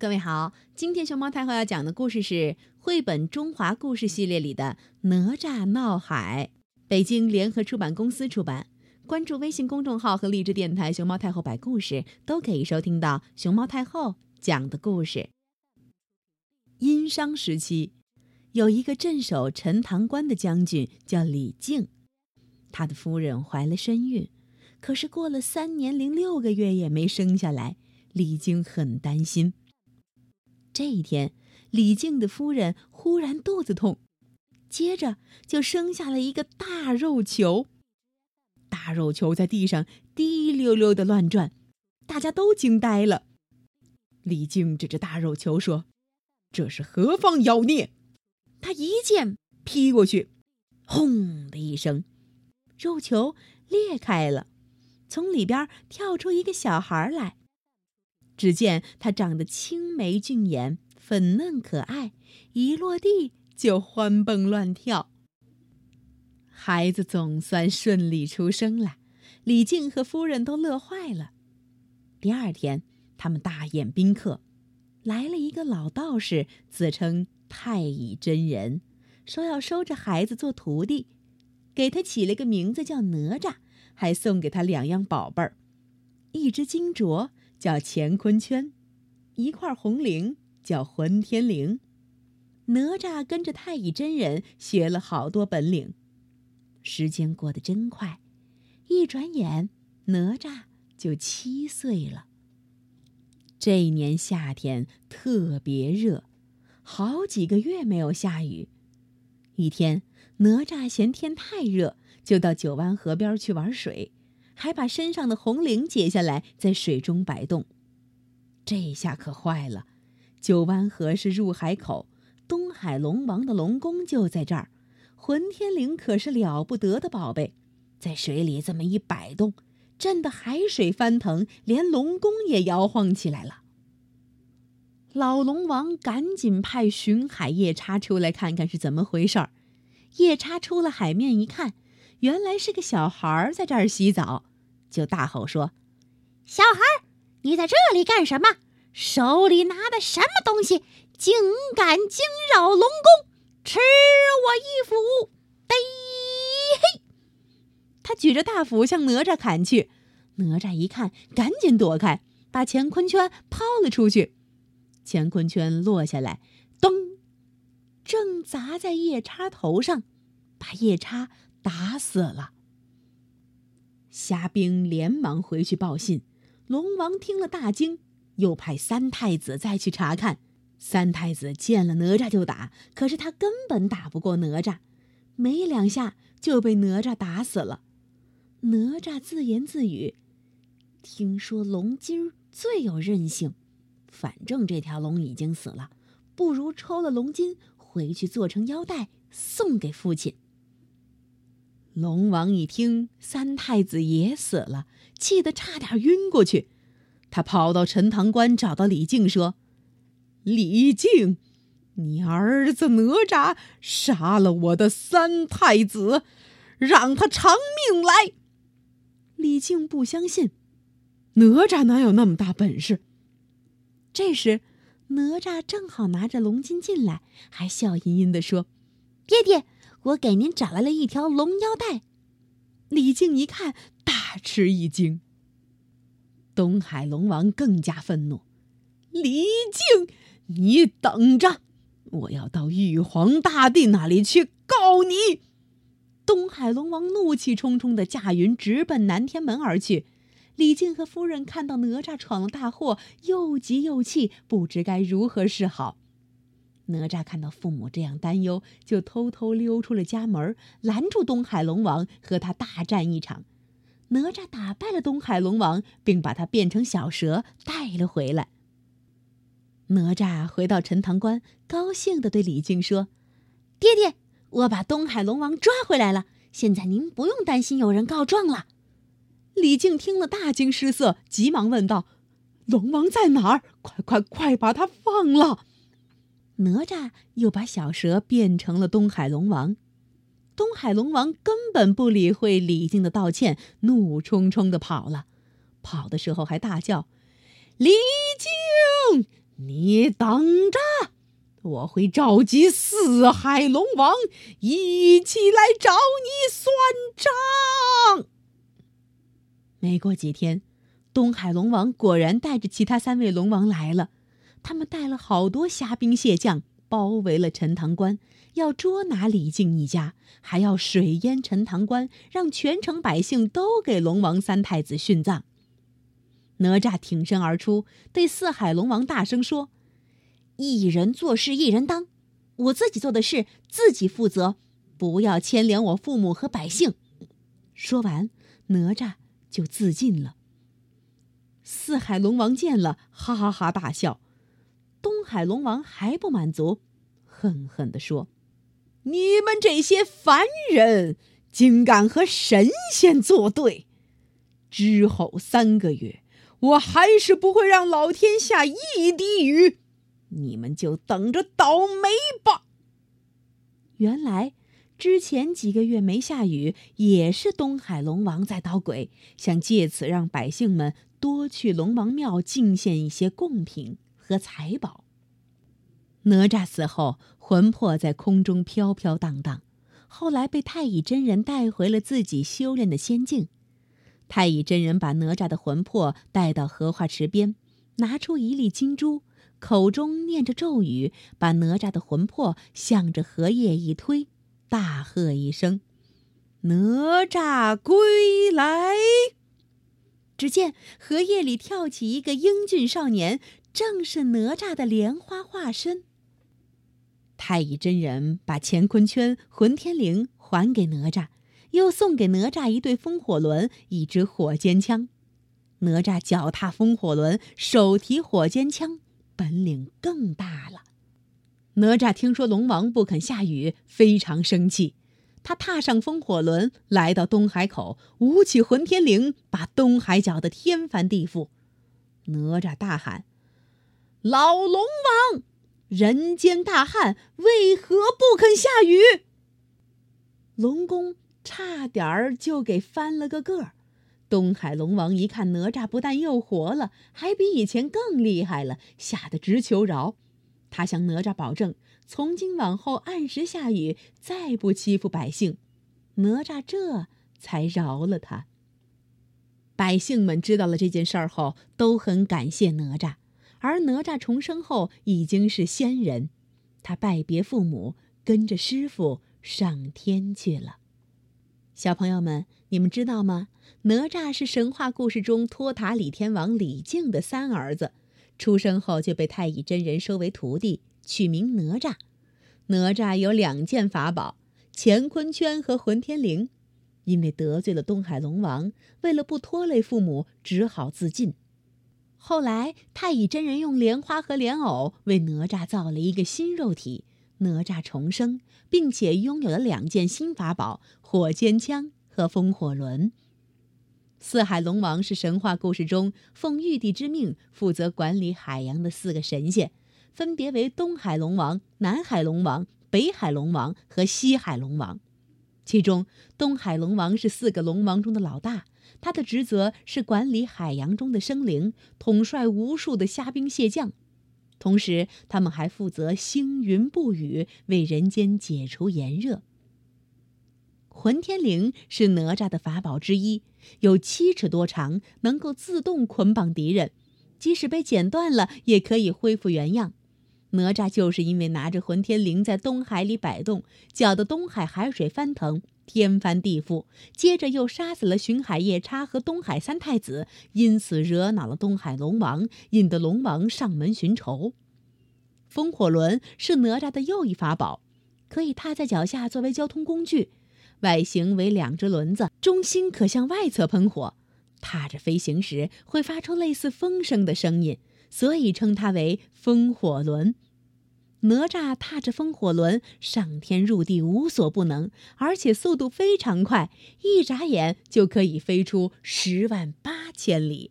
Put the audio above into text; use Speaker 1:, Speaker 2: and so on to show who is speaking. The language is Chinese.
Speaker 1: 各位好，今天熊猫太后要讲的故事是绘本中华故事系列里的《哪吒闹海》，北京联合出版公司出版。关注微信公众号和荔枝电台“熊猫太后摆故事”，都可以收听到熊猫太后讲的故事。殷商时期，有一个镇守陈塘关的将军叫李靖，他的夫人怀了身孕，可是过了三年零六个月也没生下来，李靖很担心。这一天，李靖的夫人忽然肚子痛，接着就生下了一个大肉球。大肉球在地上滴溜溜的乱转，大家都惊呆了。李靖指着大肉球说：“这是何方妖孽？”他一剑劈过去，轰的一声，肉球裂开了，从里边跳出一个小孩来。只见他长得青眉俊眼，粉嫩可爱，一落地就欢蹦乱跳。孩子总算顺利出生了，李靖和夫人都乐坏了。第二天，他们大宴宾客，来了一个老道士，自称太乙真人，说要收这孩子做徒弟，给他起了个名字叫哪吒，还送给他两样宝贝儿，一只金镯。叫乾坤圈，一块红绫叫混天绫。哪吒跟着太乙真人学了好多本领。时间过得真快，一转眼哪吒就七岁了。这一年夏天特别热，好几个月没有下雨。一天，哪吒嫌天太热，就到九湾河边去玩水。还把身上的红绫解下来，在水中摆动。这下可坏了，九湾河是入海口，东海龙王的龙宫就在这儿。混天绫可是了不得的宝贝，在水里这么一摆动，震得海水翻腾，连龙宫也摇晃起来了。老龙王赶紧派巡海夜叉出来看看是怎么回事儿。夜叉出了海面一看，原来是个小孩儿在这儿洗澡。就大吼说：“
Speaker 2: 小孩儿，你在这里干什么？手里拿的什么东西？竟敢惊扰龙宫，吃我一斧！”呔嘿！
Speaker 1: 他举着大斧向哪吒砍去。哪吒一看，赶紧躲开，把乾坤圈抛了出去。乾坤圈落下来，咚，正砸在夜叉头上，把夜叉打死了。虾兵连忙回去报信，龙王听了大惊，又派三太子再去查看。三太子见了哪吒就打，可是他根本打不过哪吒，没两下就被哪吒打死了。哪吒自言自语：“听说龙筋最有韧性，反正这条龙已经死了，不如抽了龙筋回去做成腰带送给父亲。”龙王一听三太子也死了，气得差点晕过去。他跑到陈塘关，找到李靖说：“李靖，你儿子哪吒杀了我的三太子，让他偿命来。”李靖不相信，哪吒哪有那么大本事？这时，哪吒正好拿着龙筋进来，还笑吟吟地说：“
Speaker 2: 爹爹。”我给您找来了一条龙腰带。
Speaker 1: 李靖一看，大吃一惊。东海龙王更加愤怒：“李靖，你等着，我要到玉皇大帝那里去告你！”东海龙王怒气冲冲的驾云直奔南天门而去。李靖和夫人看到哪吒闯了大祸，又急又气，不知该如何是好。哪吒看到父母这样担忧，就偷偷溜出了家门，拦住东海龙王，和他大战一场。哪吒打败了东海龙王，并把他变成小蛇带了回来。哪吒回到陈塘关，高兴地对李靖说：“
Speaker 2: 爹爹，我把东海龙王抓回来了，现在您不用担心有人告状了。”
Speaker 1: 李靖听了大惊失色，急忙问道：“龙王在哪儿？快快快，把他放了！”哪吒又把小蛇变成了东海龙王，东海龙王根本不理会李靖的道歉，怒冲冲的跑了。跑的时候还大叫：“李靖，你等着，我会召集四海龙王一起来找你算账。”没过几天，东海龙王果然带着其他三位龙王来了。他们带了好多虾兵蟹将，包围了陈塘关，要捉拿李靖一家，还要水淹陈塘关，让全城百姓都给龙王三太子殉葬。哪吒挺身而出，对四海龙王大声说：“一人做事一人当，我自己做的事自己负责，不要牵连我父母和百姓。”说完，哪吒。就自尽了。四海龙王见了，哈哈哈大笑。东海龙王还不满足，恨恨地说：“你们这些凡人，竟敢和神仙作对！之后三个月，我还是不会让老天下一滴雨，你们就等着倒霉吧。”原来。之前几个月没下雨，也是东海龙王在捣鬼，想借此让百姓们多去龙王庙进献一些贡品和财宝。哪吒死后，魂魄在空中飘飘荡荡，后来被太乙真人带回了自己修炼的仙境。太乙真人把哪吒的魂魄带到荷花池边，拿出一粒金珠，口中念着咒语，把哪吒的魂魄向着荷叶一推。大喝一声：“哪吒归来！”只见荷叶里跳起一个英俊少年，正是哪吒的莲花化身。太乙真人把乾坤圈、混天绫还给哪吒，又送给哪吒一对风火轮、一支火尖枪。哪吒脚踏风火轮，手提火尖枪，本领更大了。哪吒听说龙王不肯下雨，非常生气。他踏上风火轮，来到东海口，舞起混天绫，把东海搅得天翻地覆。哪吒大喊：“老龙王，人间大旱，为何不肯下雨？”龙宫差点儿就给翻了个个儿。东海龙王一看哪吒不但又活了，还比以前更厉害了，吓得直求饶。他向哪吒保证，从今往后按时下雨，再不欺负百姓。哪吒这才饶了他。百姓们知道了这件事儿后，都很感谢哪吒。而哪吒重生后已经是仙人，他拜别父母，跟着师傅上天去了。小朋友们，你们知道吗？哪吒是神话故事中托塔李天王李靖的三儿子。出生后就被太乙真人收为徒弟，取名哪吒。哪吒有两件法宝：乾坤圈和混天绫。因为得罪了东海龙王，为了不拖累父母，只好自尽。后来太乙真人用莲花和莲藕为哪吒造了一个新肉体，哪吒重生，并且拥有了两件新法宝：火尖枪和风火轮。四海龙王是神话故事中奉玉帝之命负责管理海洋的四个神仙，分别为东海龙王、南海龙王、北海龙王和西海龙王。其中，东海龙王是四个龙王中的老大，他的职责是管理海洋中的生灵，统帅无数的虾兵蟹将。同时，他们还负责星云布雨，为人间解除炎热。混天绫是哪吒的法宝之一，有七尺多长，能够自动捆绑敌人，即使被剪断了也可以恢复原样。哪吒就是因为拿着混天绫在东海里摆动，搅得东海海水翻腾，天翻地覆，接着又杀死了巡海夜叉和东海三太子，因此惹恼了东海龙王，引得龙王上门寻仇。风火轮是哪吒的又一法宝，可以踏在脚下作为交通工具。外形为两只轮子，中心可向外侧喷火，踏着飞行时会发出类似风声的声音，所以称它为风火轮。哪吒踏着风火轮上天入地无所不能，而且速度非常快，一眨眼就可以飞出十万八千里。